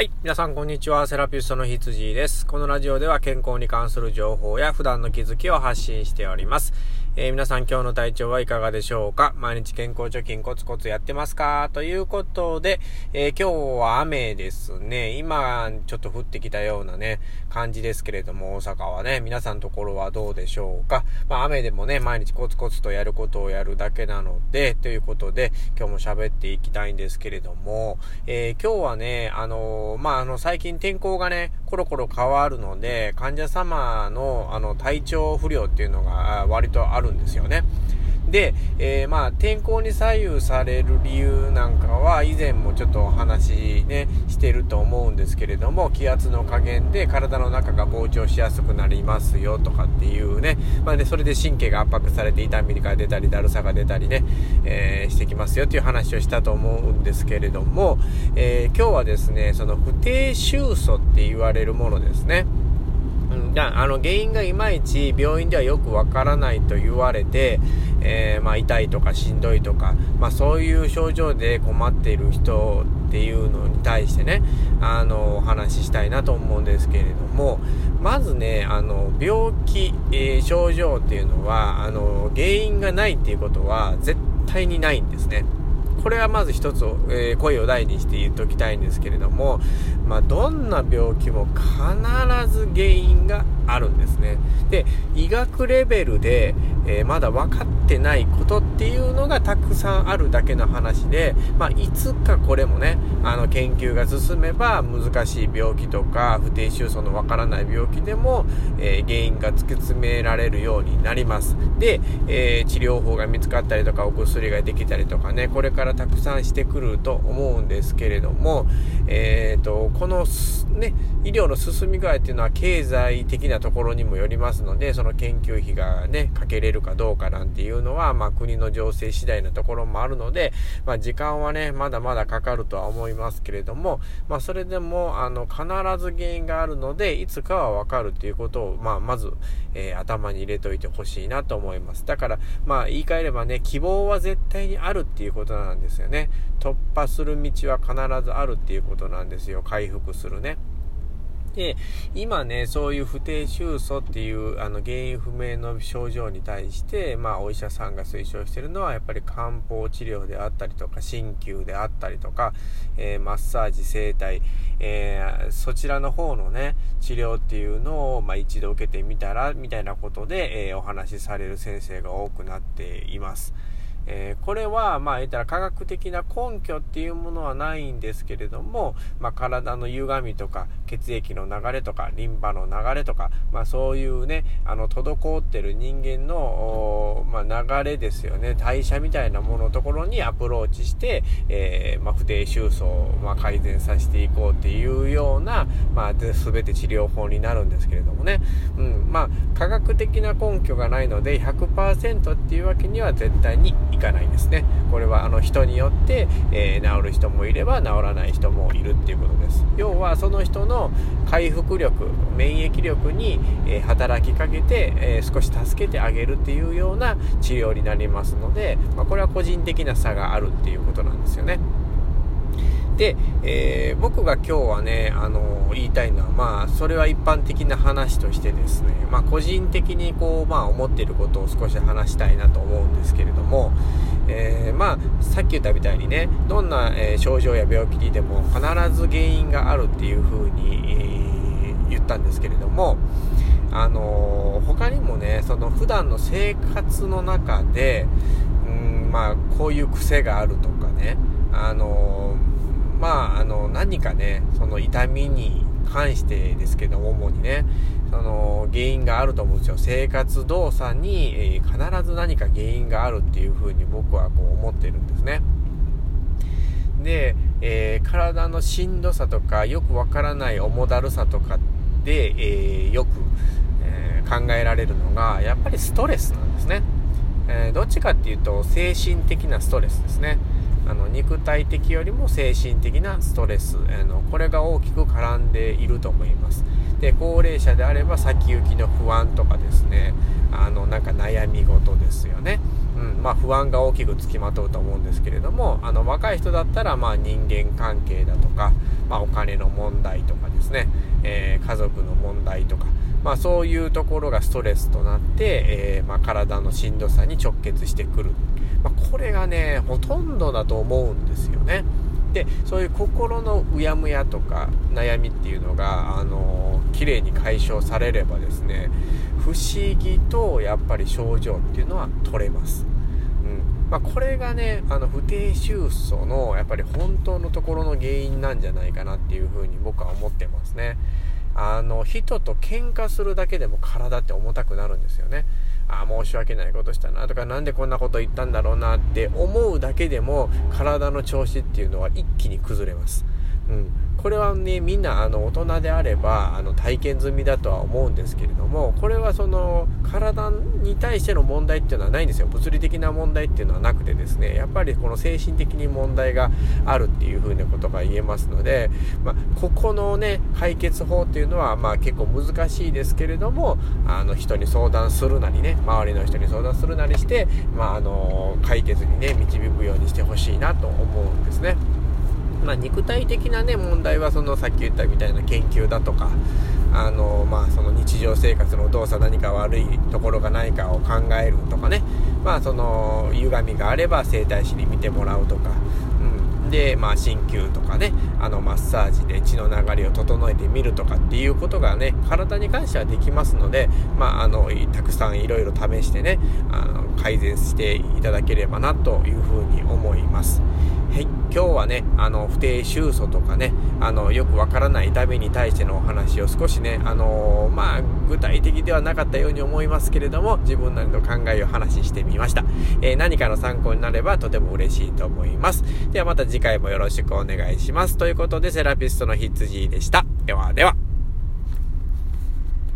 はい。皆さん、こんにちは。セラピストの羊です。このラジオでは健康に関する情報や普段の気づきを発信しております。えー、皆さん、今日の体調はいかがでしょうか？毎日健康貯金コツコツやってますか？ということで、えー、今日は雨ですね。今、ちょっと降ってきたようなね、感じですけれども、大阪はね、皆さんのところはどうでしょうか？まあ、雨でもね、毎日コツコツとやることをやるだけなので、ということで、今日も喋っていきたいんですけれども、えー、今日はね、あのまあ、あの、最近天候がね、コロコロ変わるので、患者様の、あの、体調不良っていうのが割とあるるんですよね。で、えー、まあ、天候に左右される理由なんかは以前もちょっとお話ね、してると思うんですけれども、気圧の加減で体の中が膨張しやすくなりますよとかっていうね、まあね、それで神経が圧迫されて痛みが出たり、だるさが出たりね、えー、してきますよっていう話をしたと思うんですけれども、えー、今日はですね、その不定収素って言われるものですね。うん、あの原因がいまいち病院ではよくわからないと言われて、えー、まあ、痛いとかしんどいとか、まあ、そういう症状で困っている人っていうのに対してね、あの、お話ししたいなと思うんですけれども、まずね、あの、病気、えー、症状っていうのは、あの、原因がないっていうことは絶対にないんですね。これはまず一つ、えー、声を大にして言っときたいんですけれども、まあ、どんな病気も必ず原因があるんですね。で、医学レベルで、えー、まだ分かってないことっていうのがたくさんあるだけの話で、まあ、いつかこれもね、あの、研究が進めば難しい病気とか、不定収素の分からない病気でも、えー、原因が突き詰められるようになります。で、えー、治療法が見つかったりとか、お薬ができたりとかね、これからたくさんしてくると思うんですけれども、えっ、と、この、ね、医療の進み具合っていうのは経済的なところにもよりますので、その研究費がね、かけれるかどうかなんていうのは、まあ国の情勢次第なところもあるので、まあ時間はね、まだまだかかるとは思いますけれども、まあそれでも、あの、必ず原因があるので、いつかはわかるっていうことを、まあまず、えー、頭に入れといてほしいなと思います。だから、まあ言い換えればね、希望は絶対にあるっていうことなんですよね。突破する道は必ずあるっていうことなんですよ。回復するね。で、今ね、そういう不定収素っていう、あの、原因不明の症状に対して、まあ、お医者さんが推奨してるのは、やっぱり漢方治療であったりとか、鍼灸であったりとか、えー、マッサージ、整体、えー、そちらの方のね、治療っていうのを、まあ、一度受けてみたら、みたいなことで、えー、お話しされる先生が多くなっています。えー、これは、まあ、言ったら科学的な根拠っていうものはないんですけれども、まあ、体の歪みとか、血液の流れとか、リンパの流れとか、まあ、そういうね、あの、滞ってる人間の、まあ、流れですよね、代謝みたいなもののところにアプローチして、えー、まあ、不定収束を、まあ、改善させていこうっていうような、まあ、全て治療法になるんですけれどもね、うん、まあ、科学的な根拠がないので、100%っていうわけには絶対にいかないですね。これはあの人によって、えー、治る人もいれば治らない人もいるっていうことです。要はその人の回復力、免疫力に、えー、働きかけて、えー、少し助けてあげるっていうような治療になりますので、まあ、これは個人的な差があるっていうことなんですよね。で、えー、僕が今日はね、あの言いたいのは、まあ、それは一般的な話としてですね、まあ、個人的にこう、まあ、思っていることを少し話したいなと思うんですけれども、えー、まあ、さっき言ったみたいにね、どんな、えー、症状や病気にでも必ず原因があるっていう風に、え、言ったんですけれども、あの他にもね、その普段の生活の中で、うん、まあ、こういう癖があるとかね、あのまあ、あの、何かね、その痛みに関してですけど、主にね、その原因があると思うんですよ。生活動作に、えー、必ず何か原因があるっていうふうに僕はこう思ってるんですね。で、えー、体のしんどさとか、よくわからない重だるさとかで、えー、よく、え考えられるのが、やっぱりストレスなんですね。えどっちかっていうと、精神的なストレスですね。あの肉体的よりも精神的なストレスあのこれが大きく絡んでいると思います。で高齢者であれば先行きの不安とかですねあのなんか悩み事ですよね。うんまあ、不安が大きくつきまとうと思うんですけれどもあの若い人だったらまあ人間関係だとか、まあ、お金の問題とかですね、えー、家族の問題とか、まあそういうところがストレスとなって、えー、まあ体のしんどさに直結してくる。まあこれがね、ほとんどだと思うんですよね。で、そういう心のうやむやとか悩みっていうのが、あのー、綺麗に解消されればですね、不思議とやっぱり症状っていうのは取れます。うんまあ、これがね、あの、不定収素の、やっぱり本当のところの原因なんじゃないかなっていうふうに僕は思ってますね。あの、人と喧嘩するだけでも体って重たくなるんですよね。ああ、申し訳ないことしたなとか、何でこんなこと言ったんだろうなって思うだけでも、体の調子っていうのは一気に崩れます。これはね、みんなあの大人であればあの体験済みだとは思うんですけれども、これはその体に対しての問題っていうのはないんですよ。物理的な問題っていうのはなくてですね、やっぱりこの精神的に問題があるっていうふうなことが言えますので、まあ、ここのね、解決法っていうのはまあ結構難しいですけれども、あの人に相談するなりね、周りの人に相談するなりして、まあ、あの解決にね、導くようにしてほしいなと思うんですね。まあ、肉体的なね、問題はそのさっき言ったみたいな研究だとか、あの、まあ、その日常生活の動作何か悪いところがないかを考えるとかね、まあ、その、歪みがあれば整体師に見てもらうとか、で、まあ、鍼灸とかね、あの、マッサージで血の流れを整えてみるとかっていうことがね、体に関してはできますので、まあ、あの、たくさんいろいろ試してね、あの、改善していただければなというふうに思います。はい、今日はね、あの、不定収素とかね、あの、よくわからない痛みに対してのお話を少しね、あのー、まあ、具体的ではなかったように思いますけれども、自分なりの考えを話してみました。えー、何かの参考になればとても嬉しいと思います。ではまた次回もよろしくお願いします。ということで、セラピストの羊でした。ではでは。